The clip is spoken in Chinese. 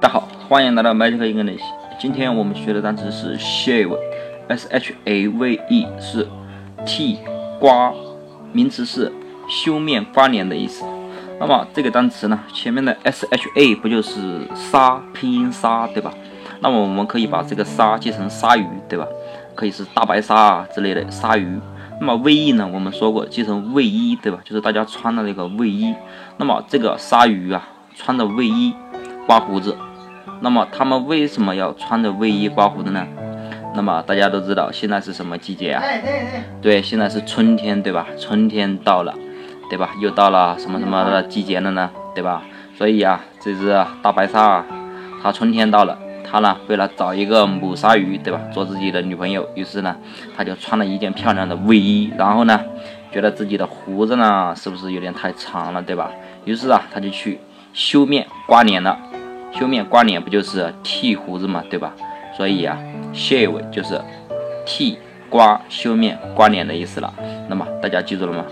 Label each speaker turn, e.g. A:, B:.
A: 大家好，欢迎来到 Magic English。今天我们学的单词是 shave，s h a v e 是剃刮，名词是修面刮脸的意思。那么这个单词呢，前面的 s h a 不就是鲨，拼音鲨，对吧？那么我们可以把这个鲨记成鲨鱼，对吧？可以是大白鲨啊之类的鲨鱼。那么卫衣呢，我们说过记成卫衣，对吧？就是大家穿的那个卫衣。那么这个鲨鱼啊，穿着卫衣刮胡子。那么他们为什么要穿着卫衣刮胡子呢？那么大家都知道现在是什么季节啊？对，现在是春天，对吧？春天到了，对吧？又到了什么什么的季节了呢？对吧？所以啊，这只大白鲨啊，它春天到了，他呢为了找一个母鲨鱼，对吧？做自己的女朋友，于是呢，他就穿了一件漂亮的卫衣，然后呢，觉得自己的胡子呢是不是有点太长了，对吧？于是啊，他就去修面刮脸了。修面刮脸不就是剃胡子嘛，对吧？所以啊，shave 就是剃刮修面刮脸的意思了。那么大家记住了吗？